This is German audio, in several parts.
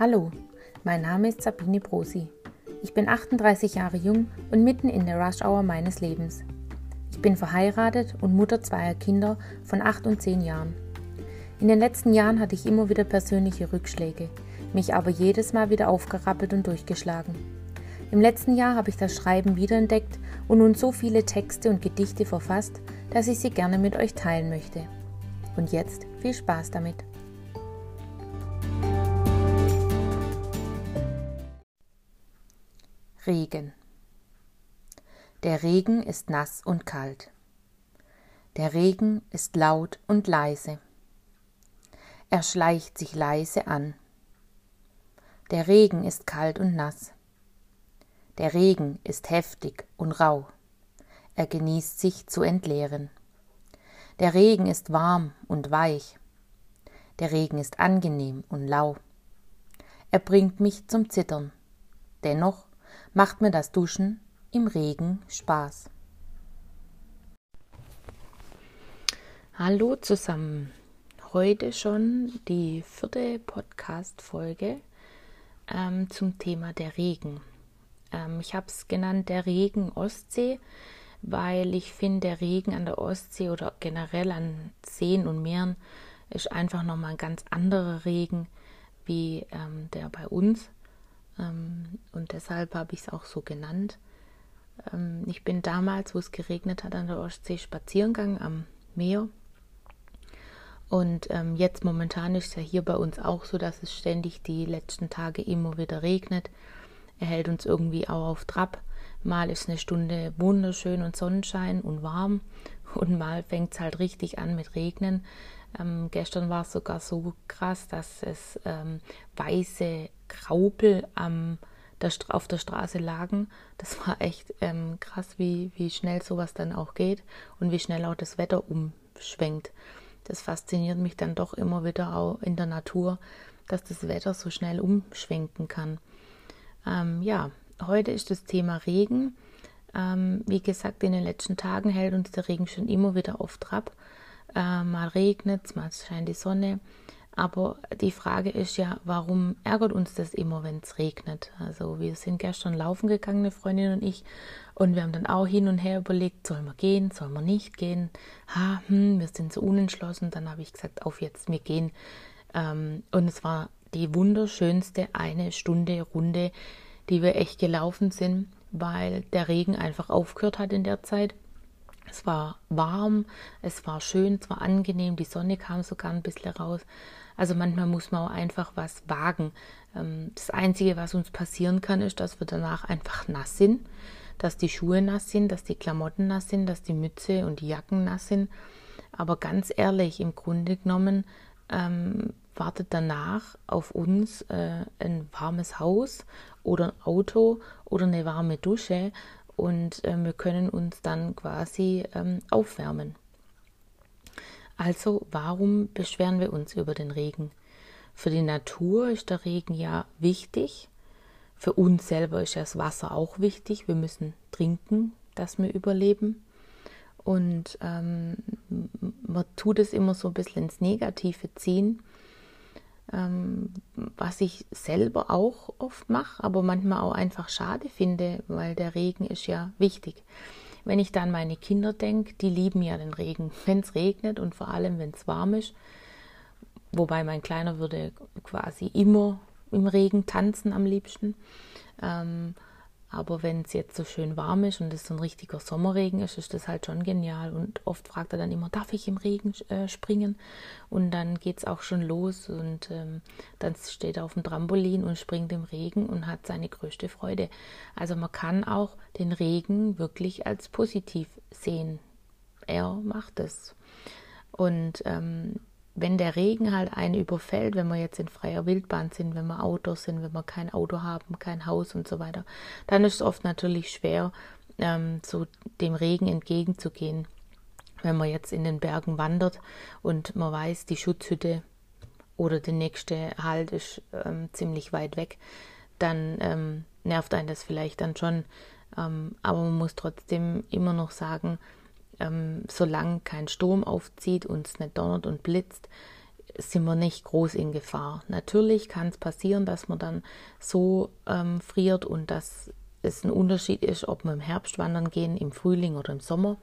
Hallo, mein Name ist Sabine Brosi. Ich bin 38 Jahre jung und mitten in der Rush Hour meines Lebens. Ich bin verheiratet und Mutter zweier Kinder von 8 und 10 Jahren. In den letzten Jahren hatte ich immer wieder persönliche Rückschläge, mich aber jedes Mal wieder aufgerappelt und durchgeschlagen. Im letzten Jahr habe ich das Schreiben wiederentdeckt und nun so viele Texte und Gedichte verfasst, dass ich sie gerne mit euch teilen möchte. Und jetzt viel Spaß damit. Regen. Der Regen ist nass und kalt. Der Regen ist laut und leise. Er schleicht sich leise an. Der Regen ist kalt und nass. Der Regen ist heftig und rau. Er genießt sich zu entleeren. Der Regen ist warm und weich. Der Regen ist angenehm und lau. Er bringt mich zum Zittern. Dennoch macht mir das Duschen im Regen Spaß. Hallo zusammen. Heute schon die vierte Podcast-Folge ähm, zum Thema der Regen. Ähm, ich habe es genannt der Regen Ostsee, weil ich finde, der Regen an der Ostsee oder generell an Seen und Meeren ist einfach nochmal ein ganz anderer Regen wie ähm, der bei uns. Ähm, und deshalb habe ich es auch so genannt. Ähm, ich bin damals, wo es geregnet hat, an der Ostsee spazieren gegangen am Meer. Und ähm, jetzt momentan ist es ja hier bei uns auch so, dass es ständig die letzten Tage immer wieder regnet. Er hält uns irgendwie auch auf Trab. Mal ist eine Stunde wunderschön und Sonnenschein und warm und mal fängt es halt richtig an mit Regnen. Ähm, gestern war es sogar so krass, dass es ähm, weiße Graupel am, der, auf der Straße lagen. Das war echt ähm, krass, wie, wie schnell sowas dann auch geht und wie schnell auch das Wetter umschwenkt. Das fasziniert mich dann doch immer wieder auch in der Natur, dass das Wetter so schnell umschwenken kann. Ähm, ja, heute ist das Thema Regen. Ähm, wie gesagt, in den letzten Tagen hält uns der Regen schon immer wieder auf Trab. Äh, mal regnet es, mal scheint die Sonne. Aber die Frage ist ja, warum ärgert uns das immer, wenn es regnet? Also wir sind gestern laufen gegangen, eine Freundin und ich, und wir haben dann auch hin und her überlegt, sollen wir gehen, sollen wir nicht gehen? Ha, hm, wir sind so unentschlossen. Dann habe ich gesagt, auf jetzt, wir gehen. Ähm, und es war die wunderschönste eine Stunde Runde, die wir echt gelaufen sind, weil der Regen einfach aufgehört hat in der Zeit. Es war warm, es war schön, es war angenehm, die Sonne kam sogar ein bisschen raus. Also manchmal muss man auch einfach was wagen. Ähm, das Einzige, was uns passieren kann, ist, dass wir danach einfach nass sind, dass die Schuhe nass sind, dass die Klamotten nass sind, dass die Mütze und die Jacken nass sind. Aber ganz ehrlich, im Grunde genommen ähm, wartet danach auf uns äh, ein warmes Haus oder ein Auto oder eine warme Dusche und äh, wir können uns dann quasi ähm, aufwärmen. Also warum beschweren wir uns über den Regen? Für die Natur ist der Regen ja wichtig. Für uns selber ist das Wasser auch wichtig. Wir müssen trinken, dass wir überleben. Und ähm, man tut es immer so ein bisschen ins Negative ziehen ähm, was ich selber auch oft mache, aber manchmal auch einfach schade finde, weil der Regen ist ja wichtig. Wenn ich dann meine Kinder denke, die lieben ja den Regen, wenn es regnet und vor allem wenn es warm ist. Wobei mein Kleiner würde quasi immer im Regen tanzen am liebsten. Ähm, aber wenn es jetzt so schön warm ist und es so ein richtiger Sommerregen ist, ist das halt schon genial. Und oft fragt er dann immer, darf ich im Regen äh, springen? Und dann geht es auch schon los und ähm, dann steht er auf dem Trampolin und springt im Regen und hat seine größte Freude. Also man kann auch den Regen wirklich als positiv sehen. Er macht es. Und ähm, wenn der Regen halt einen überfällt, wenn wir jetzt in freier Wildbahn sind, wenn wir Autos sind, wenn wir kein Auto haben, kein Haus und so weiter, dann ist es oft natürlich schwer, ähm, so dem Regen entgegenzugehen. Wenn man jetzt in den Bergen wandert und man weiß, die Schutzhütte oder der nächste Halt ist ähm, ziemlich weit weg, dann ähm, nervt einen das vielleicht dann schon. Ähm, aber man muss trotzdem immer noch sagen, ähm, solange kein Sturm aufzieht und es nicht donnert und blitzt, sind wir nicht groß in Gefahr. Natürlich kann es passieren, dass man dann so ähm, friert und dass es ein Unterschied ist, ob wir im Herbst wandern gehen, im Frühling oder im Sommer.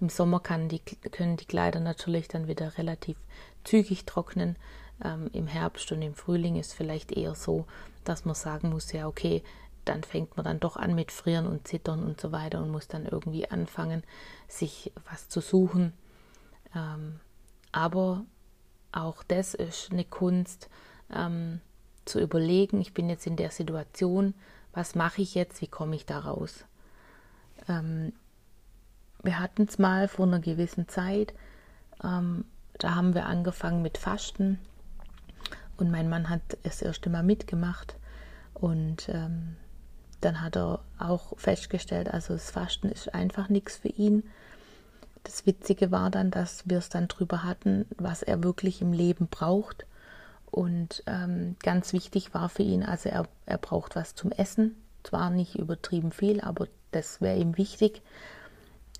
Im Sommer die, können die Kleider natürlich dann wieder relativ zügig trocknen. Ähm, Im Herbst und im Frühling ist vielleicht eher so, dass man sagen muss, ja, okay, dann fängt man dann doch an mit Frieren und Zittern und so weiter und muss dann irgendwie anfangen, sich was zu suchen. Ähm, aber auch das ist eine Kunst, ähm, zu überlegen, ich bin jetzt in der Situation, was mache ich jetzt, wie komme ich da raus. Ähm, wir hatten es mal vor einer gewissen Zeit, ähm, da haben wir angefangen mit Fasten und mein Mann hat das erste Mal mitgemacht und ähm, dann hat er auch festgestellt, also das Fasten ist einfach nichts für ihn. Das Witzige war dann, dass wir es dann drüber hatten, was er wirklich im Leben braucht. Und ähm, ganz wichtig war für ihn, also er, er braucht was zum Essen. Zwar nicht übertrieben viel, aber das wäre ihm wichtig.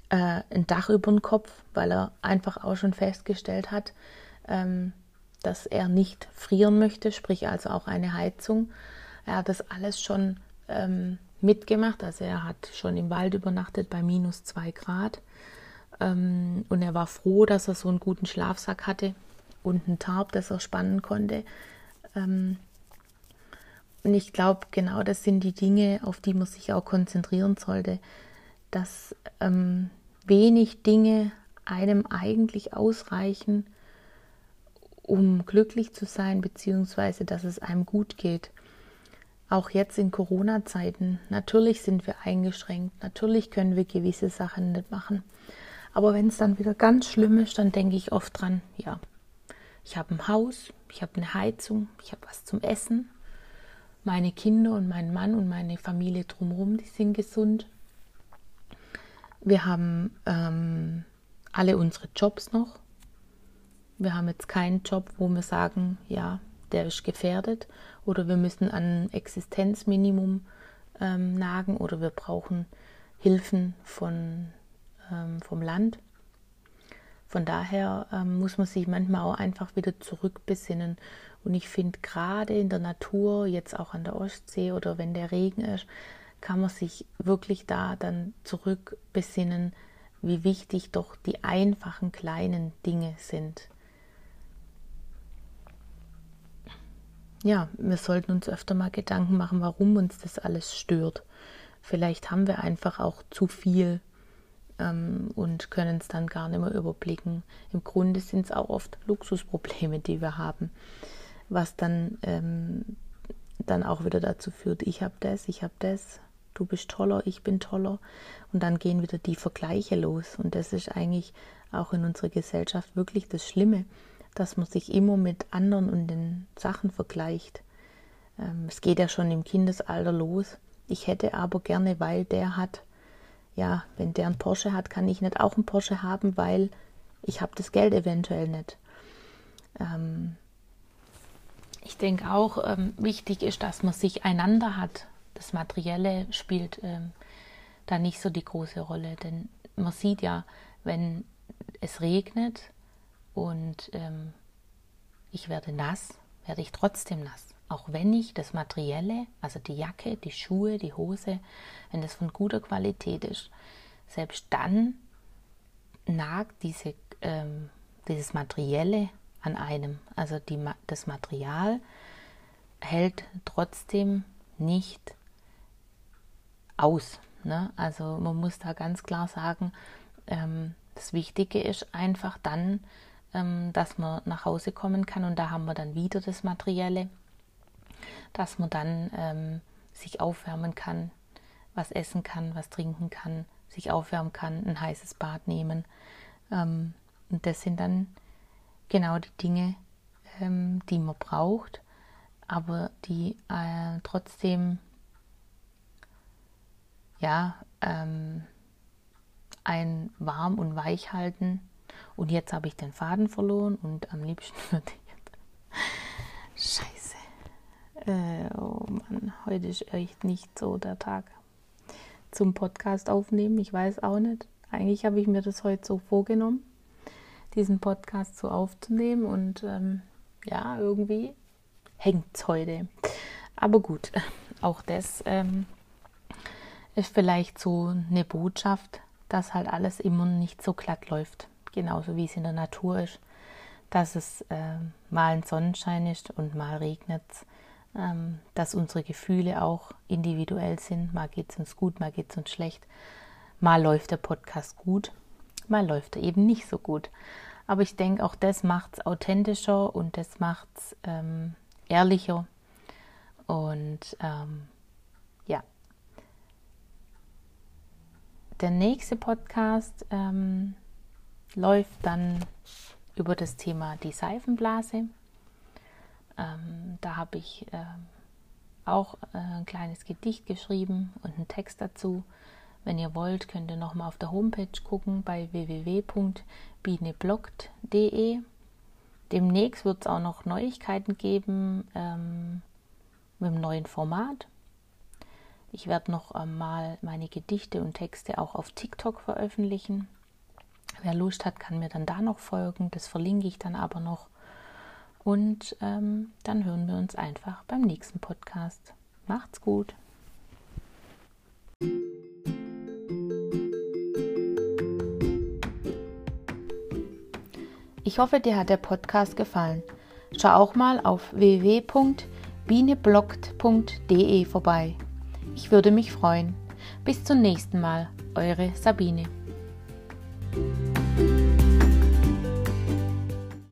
Äh, ein Dach über den Kopf, weil er einfach auch schon festgestellt hat, ähm, dass er nicht frieren möchte, sprich also auch eine Heizung. Er hat das alles schon ähm, mitgemacht, also er hat schon im Wald übernachtet bei minus zwei Grad. Ähm, und er war froh, dass er so einen guten Schlafsack hatte und ein Tarp, das er spannen konnte. Ähm, und ich glaube, genau das sind die Dinge, auf die man sich auch konzentrieren sollte, dass ähm, wenig Dinge einem eigentlich ausreichen, um glücklich zu sein, beziehungsweise dass es einem gut geht. Auch jetzt in Corona-Zeiten, natürlich sind wir eingeschränkt, natürlich können wir gewisse Sachen nicht machen. Aber wenn es dann wieder ganz schlimm ist, dann denke ich oft dran, ja, ich habe ein Haus, ich habe eine Heizung, ich habe was zum Essen. Meine Kinder und mein Mann und meine Familie drumherum, die sind gesund. Wir haben ähm, alle unsere Jobs noch. Wir haben jetzt keinen Job, wo wir sagen, ja, der ist gefährdet oder wir müssen an Existenzminimum ähm, nagen oder wir brauchen Hilfen von ähm, vom Land. Von daher ähm, muss man sich manchmal auch einfach wieder zurückbesinnen. Und ich finde gerade in der Natur, jetzt auch an der Ostsee oder wenn der Regen ist, kann man sich wirklich da dann zurückbesinnen, wie wichtig doch die einfachen kleinen Dinge sind. Ja, wir sollten uns öfter mal Gedanken machen, warum uns das alles stört. Vielleicht haben wir einfach auch zu viel ähm, und können es dann gar nicht mehr überblicken. Im Grunde sind es auch oft Luxusprobleme, die wir haben, was dann, ähm, dann auch wieder dazu führt, ich habe das, ich habe das, du bist toller, ich bin toller. Und dann gehen wieder die Vergleiche los. Und das ist eigentlich auch in unserer Gesellschaft wirklich das Schlimme, dass man sich immer mit anderen und den Sachen vergleicht. Ähm, es geht ja schon im Kindesalter los. Ich hätte aber gerne, weil der hat, ja, wenn der einen Porsche hat, kann ich nicht auch einen Porsche haben, weil ich habe das Geld eventuell nicht. Ähm, ich denke auch, ähm, wichtig ist, dass man sich einander hat. Das Materielle spielt ähm, da nicht so die große Rolle, denn man sieht ja, wenn es regnet und ähm, ich werde nass, werde ich trotzdem nass auch wenn ich das Materielle, also die Jacke, die Schuhe, die Hose, wenn das von guter Qualität ist, selbst dann nagt diese, ähm, dieses Materielle an einem. Also die, das Material hält trotzdem nicht aus. Ne? Also man muss da ganz klar sagen, ähm, das Wichtige ist einfach dann, ähm, dass man nach Hause kommen kann und da haben wir dann wieder das Materielle dass man dann ähm, sich aufwärmen kann, was essen kann, was trinken kann, sich aufwärmen kann, ein heißes Bad nehmen. Ähm, und das sind dann genau die Dinge, ähm, die man braucht, aber die äh, trotzdem ja ähm, ein warm und weich halten. Und jetzt habe ich den Faden verloren und am liebsten würde ich. Scheiße. Äh, oh Mann, heute ist echt nicht so der Tag zum Podcast aufnehmen. Ich weiß auch nicht. Eigentlich habe ich mir das heute so vorgenommen. diesen Podcast so aufzunehmen und ähm, ja, irgendwie hängt es heute. Aber gut, auch das ähm, ist vielleicht so eine Botschaft, dass halt alles immer nicht so glatt läuft. Genauso wie es in der Natur ist. Dass es äh, mal ein Sonnenschein ist und mal regnet. Ähm, dass unsere Gefühle auch individuell sind. Mal geht es uns gut, mal geht es uns schlecht. Mal läuft der Podcast gut, mal läuft er eben nicht so gut. Aber ich denke, auch das macht es authentischer und das macht es ähm, ehrlicher. Und ähm, ja. Der nächste Podcast ähm, läuft dann über das Thema die Seifenblase. Ähm, da habe ich äh, auch äh, ein kleines Gedicht geschrieben und einen Text dazu. Wenn ihr wollt, könnt ihr nochmal auf der Homepage gucken bei www.bieneblogt.de. Demnächst wird es auch noch Neuigkeiten geben ähm, mit dem neuen Format. Ich werde noch einmal meine Gedichte und Texte auch auf TikTok veröffentlichen. Wer Lust hat, kann mir dann da noch folgen. Das verlinke ich dann aber noch. Und ähm, dann hören wir uns einfach beim nächsten Podcast. Macht's gut. Ich hoffe, dir hat der Podcast gefallen. Schau auch mal auf www.bienebloggt.de vorbei. Ich würde mich freuen. Bis zum nächsten Mal, eure Sabine.